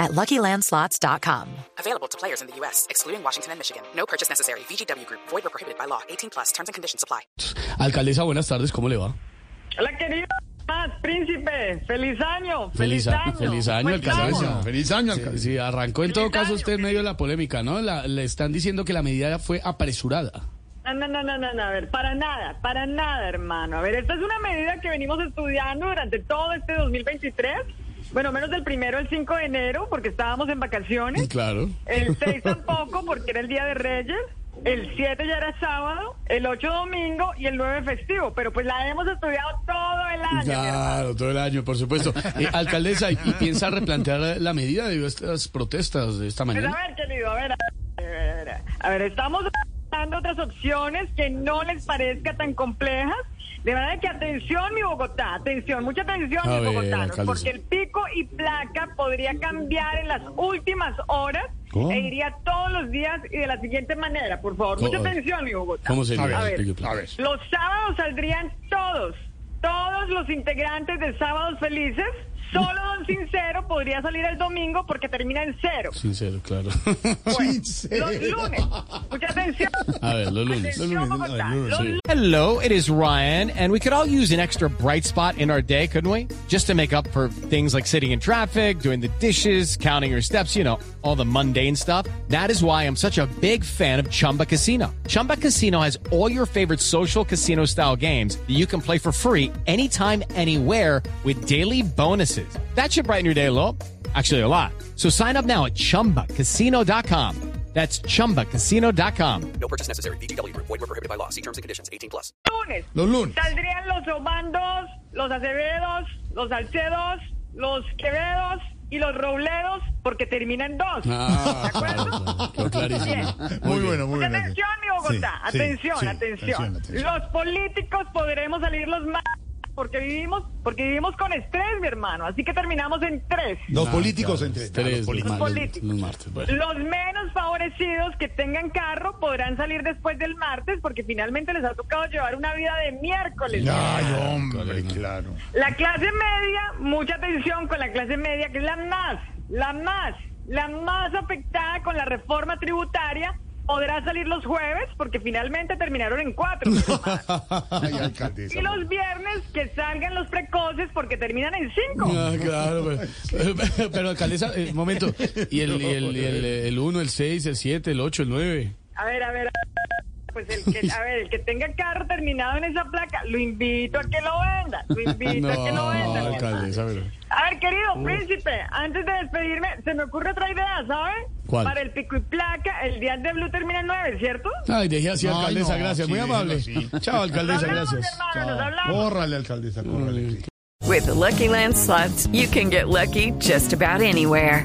at LuckyLandSlots.com. Available to players in the U.S., excluding Washington and Michigan. No purchase necessary. VGW Group. Void or prohibited by law. 18 plus. Terms and conditions apply. Alcaldesa, buenas tardes, ¿cómo le va? Hola, querido Paz, príncipe. Feliz año. Feliz, a- feliz año, ¿Cómo alcaldesa. Feliz año, Sí, alcalde. sí, arrancó en todo Feliz caso año, usted en medio de la polémica, ¿no? La- le están diciendo que la medida fue apresurada. No, no, no, no, no, no, a ver, para nada, para nada, hermano. A ver, esta es una medida que venimos estudiando durante todo este 2023. Bueno, menos del primero al 5 de enero, porque estábamos en vacaciones. Claro. El 6 tampoco, porque era el Día de Reyes. El 7 ya era sábado, el 8 domingo y el 9 festivo. Pero pues la hemos estudiado todo el año. Claro, todo el año, por supuesto. Eh, alcaldesa, ¿y, y piensa replantear la medida a estas protestas de esta Pues a mañana? ver, querido, a ver, a ver, a ver, a ver, estamos dando otras opciones que no les parezca tan complejas. De manera que atención, mi Bogotá, atención, mucha atención, A mis ver, bogotanos, alcaldesa. porque el pico y placa podría cambiar en las últimas horas ¿Cómo? e iría todos los días y de la siguiente manera, por favor, mucha ¿Cómo? atención, mi Bogotá. ¿Cómo sería? A ver, A ver, Explique, A ver. Los sábados saldrían todos, todos los integrantes de Sábados Felices. Solo Don Sincero podría salir el domingo porque termina en cero. Sincero, claro. Bueno, Sincero. los lunes. Mucha atención. A ver, los lunes. Atención, lunes, Bogotá. los lunes, Hello, it is Ryan, and we could all use an extra bright spot in our day, couldn't we? Just to make up for things like sitting in traffic, doing the dishes, counting your steps, you know, all the mundane stuff. That is why I'm such a big fan of Chumba Casino. Chumba Casino has all your favorite social casino style games that you can play for free anytime, anywhere with daily bonuses. That should brighten your day a little. Actually, a lot. So sign up now at chumbacasino.com. That's chumbacasino.com. No purchase necessary. VGW Group. Void or prohibited by law. See terms and conditions. 18 plus. lunes. Los lunes. Saldrían los Obandos, los Acevedos, los Salcedos, los Quevedos y los Robledos porque terminan dos. Ah, ¿De acuerdo? quedó clarísimo. Muy bueno, muy bueno. atención, mi Bogotá. Sí, sí, atención, sí, atención, atención, atención. Los políticos podremos salir los más porque vivimos, porque vivimos con estrés, mi hermano. Así que terminamos en tres. Los políticos entre Tres, los los, políticos. martes, políticos. los martes, bueno. Los menos favorecidos que tengan carro podrán salir después del martes porque finalmente les ha tocado llevar una vida de miércoles. Ay, hombre, claro. La clase media, mucha atención con la clase media, que es la más, la más, la más afectada con la reforma tributaria, podrá salir los jueves porque finalmente terminaron en cuatro. Ay, alcaldesa. y los viernes que salgan los precoces porque terminan en cinco. Ah, claro, pero, pero alcaldesa, eh, un momento. ¿Y el, y el, y el, el 1, el 6, el 7, el 8, el 9? A ver, a ver, a ver, pues el que, a ver, el que tenga carro terminado en esa placa, lo invito a que lo venda, lo invito a que lo venda. alcaldesa, pero... A ver, querido príncipe, antes de despedirme, se me ocurre otra idea, ¿sabe? ¿Cuál? Para el pico y placa, el día de Blue termina en 9, ¿cierto? Ay, dejé así, Ay, alcaldesa, no, gracias, sí, muy amable. Chao, alcaldesa, hablamos, gracias. hermano, nos hablamos. Córrale, alcaldesa, córrale. With the Lucky Land slots, you can get lucky just about anywhere.